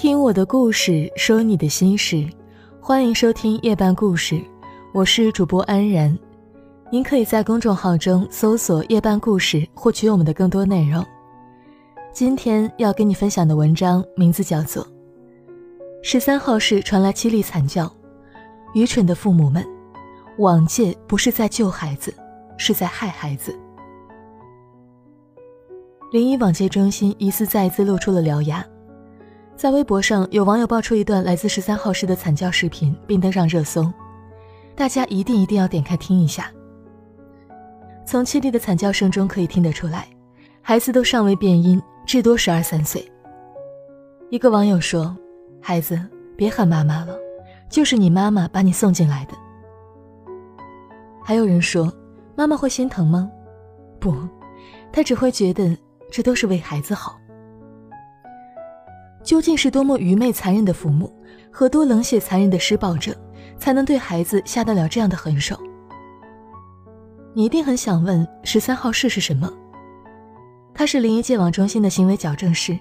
听我的故事，说你的心事，欢迎收听夜半故事，我是主播安然。您可以在公众号中搜索“夜半故事”，获取我们的更多内容。今天要跟你分享的文章名字叫做《十三号室传来凄厉惨叫》，愚蠢的父母们，往届不是在救孩子，是在害孩子。临沂网戒中心疑似再一次露出了獠牙。在微博上，有网友爆出一段来自十三号室的惨叫视频，并登上热搜。大家一定一定要点开听一下。从凄厉的惨叫声中可以听得出来，孩子都尚未变音，至多十二三岁。一个网友说：“孩子，别喊妈妈了，就是你妈妈把你送进来的。”还有人说：“妈妈会心疼吗？”不，她只会觉得这都是为孩子好。究竟是多么愚昧残忍的父母和多冷血残忍的施暴者，才能对孩子下得了这样的狠手？你一定很想问十三号室是什么？他是临沂戒网中心的行为矫正室。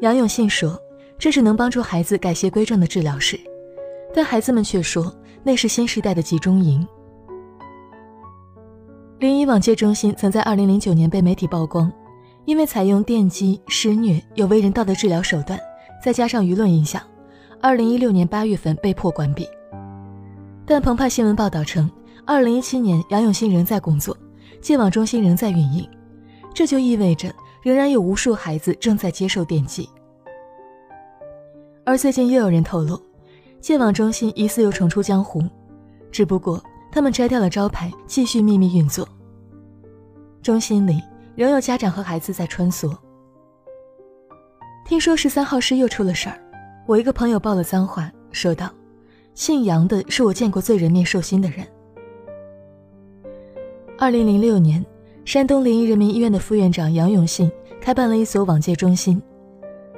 杨永信说，这是能帮助孩子改邪归正的治疗室，但孩子们却说那是新时代的集中营。临沂网戒中心曾在2009年被媒体曝光。因为采用电击、施虐、有违人道的治疗手段，再加上舆论影响，二零一六年八月份被迫关闭。但澎湃新闻报道称，二零一七年杨永信仍在工作，戒网中心仍在运营，这就意味着仍然有无数孩子正在接受电击。而最近又有人透露，戒网中心疑似又重出江湖，只不过他们摘掉了招牌，继续秘密运作。中心里。仍有家长和孩子在穿梭。听说十三号室又出了事儿，我一个朋友爆了脏话，说道：“姓杨的是我见过最人面兽心的人。”二零零六年，山东临沂人民医院的副院长杨永信开办了一所网戒中心，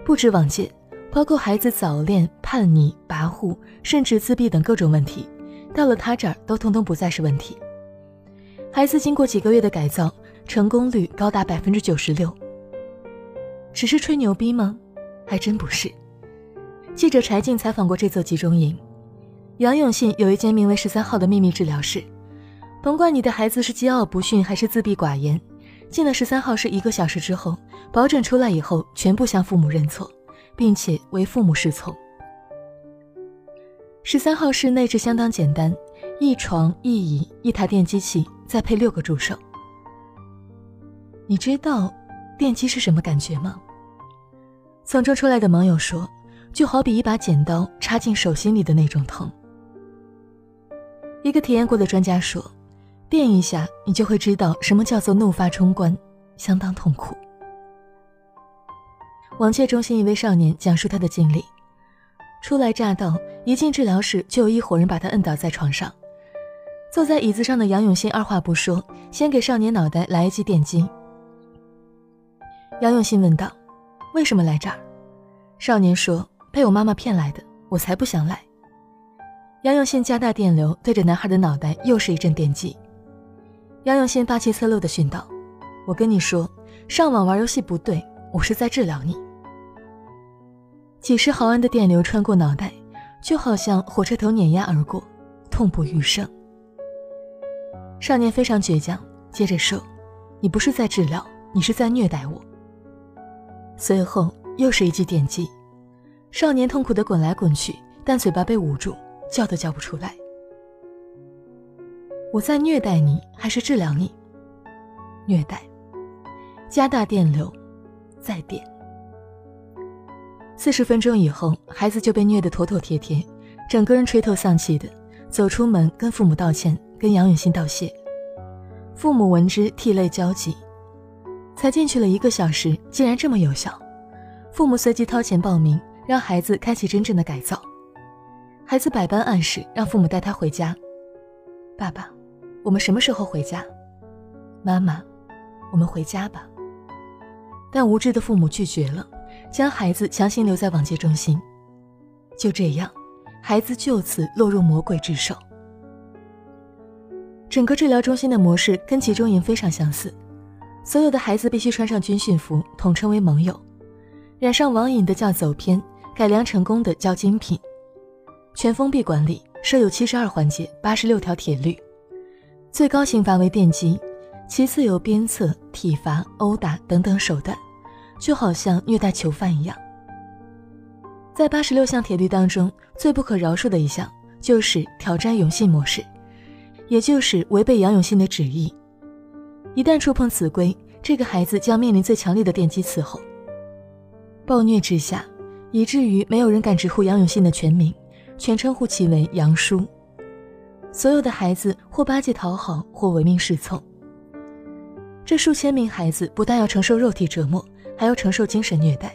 不止网戒，包括孩子早恋、叛逆、跋扈，甚至自闭等各种问题，到了他这儿都通通不再是问题。孩子经过几个月的改造。成功率高达百分之九十六。只是吹牛逼吗？还真不是。记者柴静采访过这座集中营，杨永信有一间名为“十三号”的秘密治疗室。甭管你的孩子是桀骜不驯还是自闭寡言，进了十三号室一个小时之后，保准出来以后全部向父母认错，并且为父母侍从。十三号室内置相当简单，一床一椅一台电机器，再配六个助手。你知道电击是什么感觉吗？从中出来的网友说，就好比一把剪刀插进手心里的那种疼。一个体验过的专家说，电一下你就会知道什么叫做怒发冲冠，相当痛苦。网戒中心一位少年讲述他的经历：初来乍到，一进治疗室就有一伙人把他摁倒在床上，坐在椅子上的杨永信二话不说，先给少年脑袋来一记电击。杨永信问道：“为什么来这儿？”少年说：“被我妈妈骗来的，我才不想来。”杨永信加大电流，对着男孩的脑袋又是一阵电击。杨永信霸气侧漏的训道：“我跟你说，上网玩游戏不对，我是在治疗你。”几十毫安的电流穿过脑袋，就好像火车头碾压而过，痛不欲生。少年非常倔强，接着说：“你不是在治疗，你是在虐待我。”随后又是一记电击，少年痛苦的滚来滚去，但嘴巴被捂住，叫都叫不出来。我在虐待你，还是治疗你？虐待，加大电流，再电。四十分钟以后，孩子就被虐得妥妥帖帖，整个人垂头丧气的走出门，跟父母道歉，跟杨永信道谢。父母闻之涕泪交集。才进去了一个小时，竟然这么有效，父母随即掏钱报名，让孩子开启真正的改造。孩子百般暗示，让父母带他回家。爸爸，我们什么时候回家？妈妈，我们回家吧。但无知的父母拒绝了，将孩子强行留在网戒中心。就这样，孩子就此落入魔鬼之手。整个治疗中心的模式跟集中营非常相似。所有的孩子必须穿上军训服，统称为盟友。染上网瘾的叫走偏，改良成功的叫精品。全封闭管理，设有七十二环节、八十六条铁律，最高刑罚为电击，其次有鞭策、体罚、殴打等等手段，就好像虐待囚犯一样。在八十六项铁律当中，最不可饶恕的一项就是挑战永信模式，也就是违背杨永信的旨意。一旦触碰此规，这个孩子将面临最强烈的电击伺候。暴虐之下，以至于没有人敢直呼杨永信的全名，全称呼其为杨叔。所有的孩子或巴结讨好，或唯命是从。这数千名孩子不但要承受肉体折磨，还要承受精神虐待。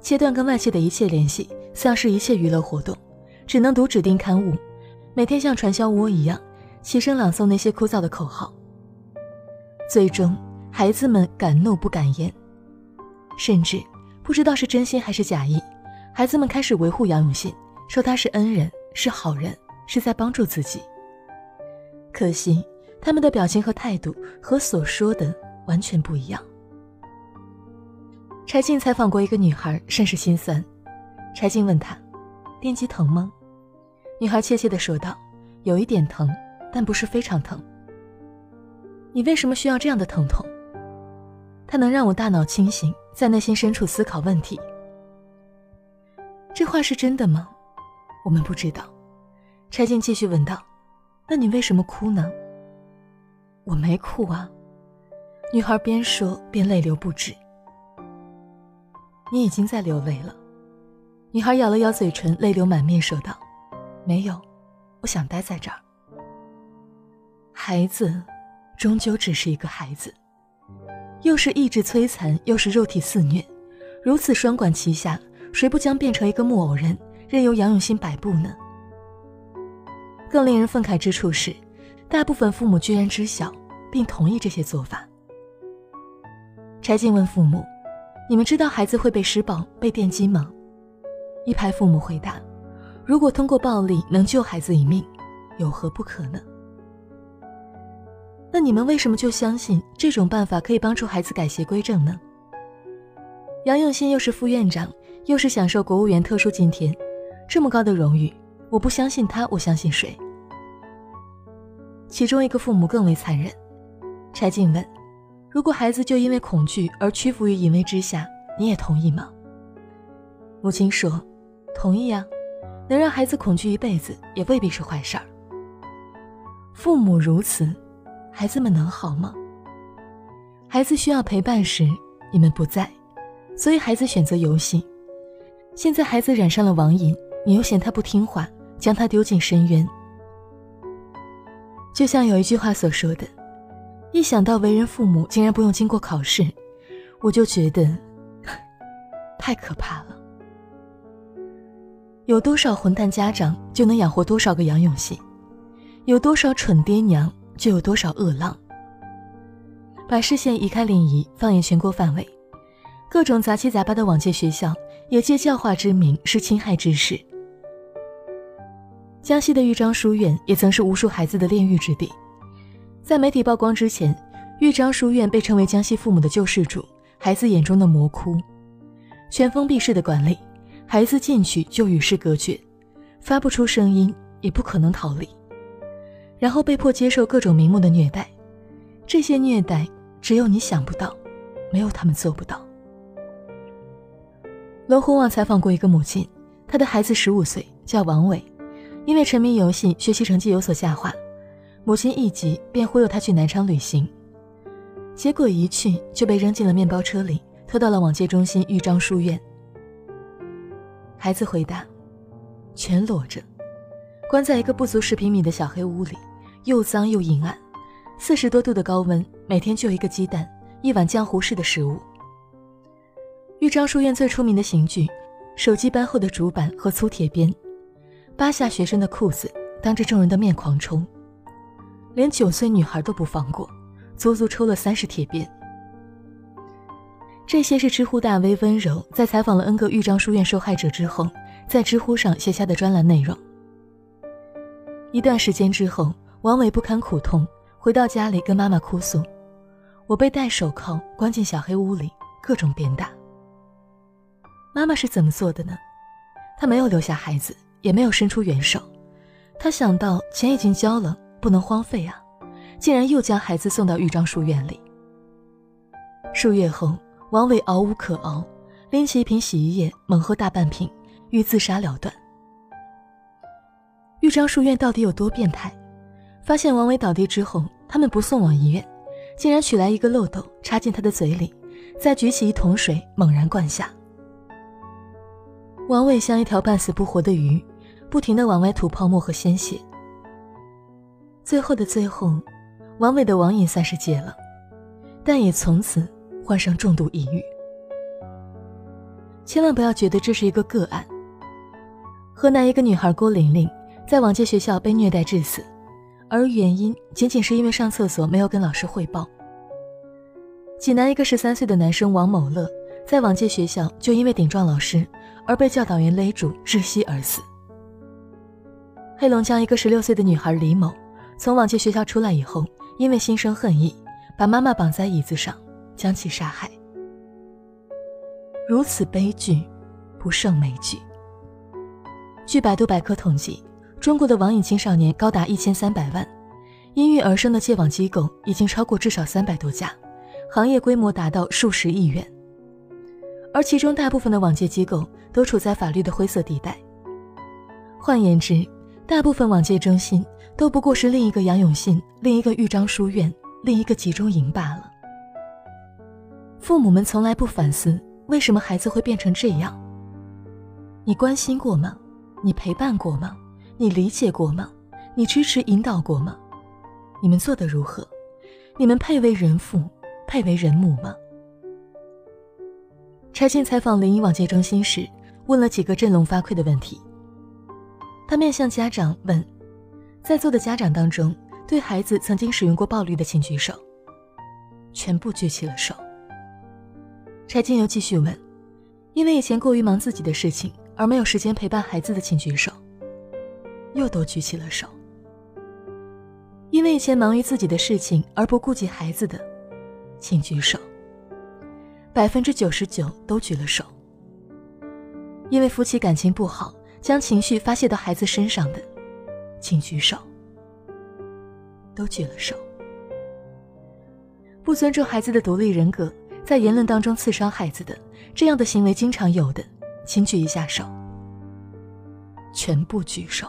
切断跟外界的一切联系，丧失一切娱乐活动，只能读指定刊物，每天像传销窝一样齐声朗诵那些枯燥的口号。最终，孩子们敢怒不敢言，甚至不知道是真心还是假意，孩子们开始维护杨永信，说他是恩人，是好人，是在帮助自己。可惜，他们的表情和态度和所说的完全不一样。柴静采访过一个女孩，甚是心酸。柴静问她：“电击疼吗？”女孩怯怯地说道：“有一点疼，但不是非常疼。”你为什么需要这样的疼痛？它能让我大脑清醒，在内心深处思考问题。这话是真的吗？我们不知道。柴静继续问道：“那你为什么哭呢？”我没哭啊。女孩边说边泪流不止。你已经在流泪了，女孩咬了咬嘴唇，泪流满面说道：“没有，我想待在这儿。”孩子，终究只是一个孩子，又是意志摧残，又是肉体肆虐，如此双管齐下，谁不将变成一个木偶人，任由杨永信摆布呢？更令人愤慨之处是，大部分父母居然知晓并同意这些做法。柴静问父母。你们知道孩子会被施暴、被电击吗？一排父母回答：“如果通过暴力能救孩子一命，有何不可呢？”那你们为什么就相信这种办法可以帮助孩子改邪归正呢？杨永信又是副院长，又是享受国务院特殊津贴，这么高的荣誉，我不相信他，我相信谁？其中一个父母更为残忍，柴静问。如果孩子就因为恐惧而屈服于淫威之下，你也同意吗？母亲说：“同意呀，能让孩子恐惧一辈子也未必是坏事儿。”父母如此，孩子们能好吗？孩子需要陪伴时，你们不在，所以孩子选择游戏。现在孩子染上了网瘾，你又嫌他不听话，将他丢进深渊。就像有一句话所说的。一想到为人父母竟然不用经过考试，我就觉得太可怕了。有多少混蛋家长，就能养活多少个杨永信；有多少蠢爹娘，就有多少恶浪。把视线移开临沂，放眼全国范围，各种杂七杂八的网戒学校，也借教化之名是侵害之事。江西的豫章书院也曾是无数孩子的炼狱之地。在媒体曝光之前，豫章书院被称为江西父母的救世主，孩子眼中的魔窟，全封闭式的管理，孩子进去就与世隔绝，发不出声音，也不可能逃离，然后被迫接受各种名目的虐待，这些虐待只有你想不到，没有他们做不到。罗红网采访过一个母亲，她的孩子十五岁，叫王伟，因为沉迷游戏，学习成绩有所下滑。母亲一急，便忽悠他去南昌旅行，结果一去就被扔进了面包车里，拖到了网戒中心豫章书院。孩子回答：“全裸着，关在一个不足十平米的小黑屋里，又脏又阴暗，四十多度的高温，每天就一个鸡蛋，一碗浆糊式的食物。”豫章书院最出名的刑具，手机班后的竹板和粗铁鞭，扒下学生的裤子，当着众人的面狂抽。连九岁女孩都不放过，足足抽了三十铁鞭。这些是知乎大 V 温柔在采访了 N 个豫章书院受害者之后，在知乎上写下的专栏内容。一段时间之后，王伟不堪苦痛，回到家里跟妈妈哭诉：“我被戴手铐关进小黑屋里，各种鞭打。”妈妈是怎么做的呢？她没有留下孩子，也没有伸出援手。她想到钱已经交了，不能荒废啊，竟然又将孩子送到豫章书院里。数月后，王伟熬无可熬，拎起一瓶洗衣液，猛喝大半瓶，欲自杀了断。豫章书院到底有多变态？发现王伟倒地之后，他们不送往医院，竟然取来一个漏斗插进他的嘴里，再举起一桶水猛然灌下。王伟像一条半死不活的鱼，不停地往外吐泡沫和鲜血。最后的最后，王伟的网瘾算是戒了，但也从此患上重度抑郁。千万不要觉得这是一个个案。河南一个女孩郭玲玲在往届学校被虐待致死，而原因仅仅是因为上厕所没有跟老师汇报。济南一个十三岁的男生王某乐在往届学校就因为顶撞老师。而被教导员勒住窒息而死。黑龙江一个十六岁的女孩李某，从往届学校出来以后，因为心生恨意，把妈妈绑在椅子上，将其杀害。如此悲剧，不胜枚举。据百度百科统计，中国的网瘾青少年高达一千三百万，因育而生的戒网机构已经超过至少三百多家，行业规模达到数十亿元。而其中大部分的网戒机构都处在法律的灰色地带。换言之，大部分网戒中心都不过是另一个杨永信、另一个豫章书院、另一个集中营罢了。父母们从来不反思为什么孩子会变成这样。你关心过吗？你陪伴过吗？你理解过吗？你支持引导过吗？你们做得如何？你们配为人父，配为人母吗？柴静采访临沂网戒中心时，问了几个振聋发聩的问题。他面向家长问：“在座的家长当中，对孩子曾经使用过暴力的，请举手。”全部举起了手。柴静又继续问：“因为以前过于忙自己的事情，而没有时间陪伴孩子的，请举手。”又都举起了手。因为以前忙于自己的事情而不顾及孩子的，请举手。百分之九十九都举了手。因为夫妻感情不好，将情绪发泄到孩子身上的，请举手。都举了手。不尊重孩子的独立人格，在言论当中刺伤孩子的这样的行为经常有的，请举一下手。全部举手。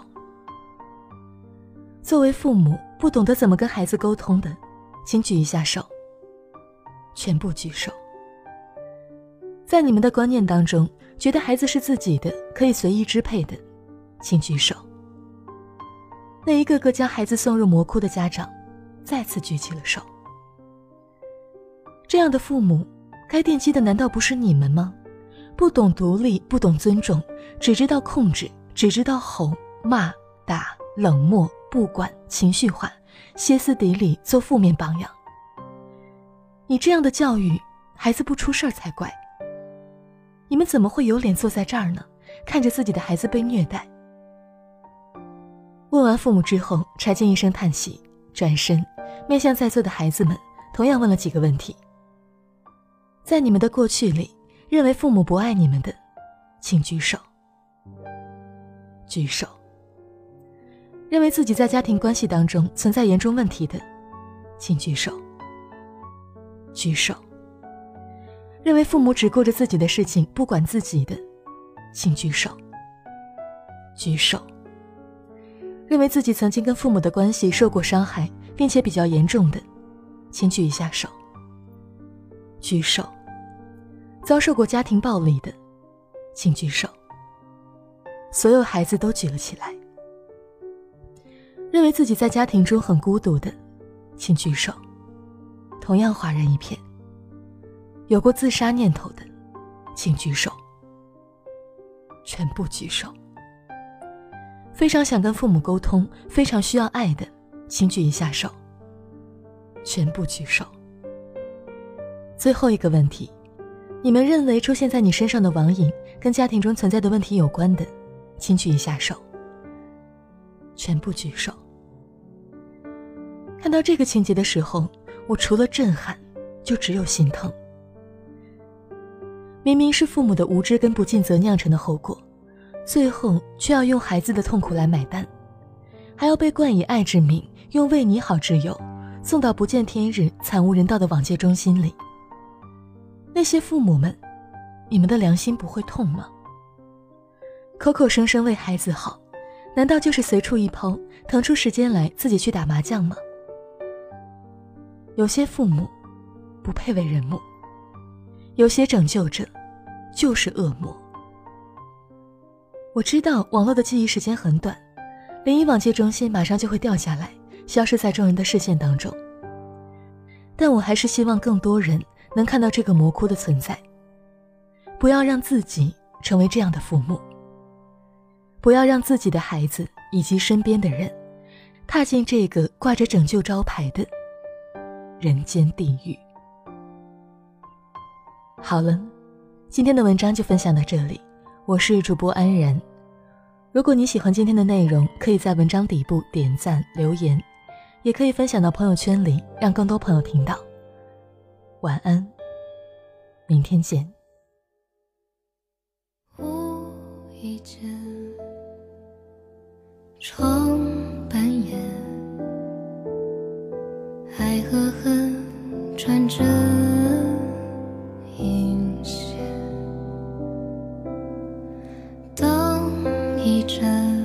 作为父母不懂得怎么跟孩子沟通的，请举一下手。全部举手。在你们的观念当中，觉得孩子是自己的，可以随意支配的，请举手。那一个个将孩子送入魔窟的家长，再次举起了手。这样的父母，该惦记的难道不是你们吗？不懂独立，不懂尊重，只知道控制，只知道吼、骂、打、冷漠、不管、情绪化、歇斯底里，做负面榜样。你这样的教育，孩子不出事儿才怪。你们怎么会有脸坐在这儿呢？看着自己的孩子被虐待。问完父母之后，柴静一声叹息，转身面向在座的孩子们，同样问了几个问题。在你们的过去里，认为父母不爱你们的，请举手。举手。认为自己在家庭关系当中存在严重问题的，请举手。举手。认为父母只顾着自己的事情，不管自己的，请举手。举手。认为自己曾经跟父母的关系受过伤害，并且比较严重的，请举一下手。举手。遭受过家庭暴力的，请举手。所有孩子都举了起来。认为自己在家庭中很孤独的，请举手。同样哗然一片。有过自杀念头的，请举手。全部举手。非常想跟父母沟通，非常需要爱的，请举一下手。全部举手。最后一个问题，你们认为出现在你身上的网瘾跟家庭中存在的问题有关的，请举一下手。全部举手。看到这个情节的时候，我除了震撼，就只有心疼。明明是父母的无知跟不尽责酿成的后果，最后却要用孩子的痛苦来买单，还要被冠以爱之名，用为你好之由，送到不见天日、惨无人道的网戒中心里。那些父母们，你们的良心不会痛吗？口口声声为孩子好，难道就是随处一抛，腾出时间来自己去打麻将吗？有些父母，不配为人母；有些拯救者，就是恶魔。我知道网络的记忆时间很短，灵异网戒中心马上就会掉下来，消失在众人的视线当中。但我还是希望更多人能看到这个魔窟的存在，不要让自己成为这样的父母。不要让自己的孩子以及身边的人，踏进这个挂着拯救招牌的人间地狱。好了，今天的文章就分享到这里，我是主播安然。如果你喜欢今天的内容，可以在文章底部点赞留言，也可以分享到朋友圈里，让更多朋友听到。晚安，明天见。无意间。窗爱和恨穿针引线，等一盏，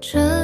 这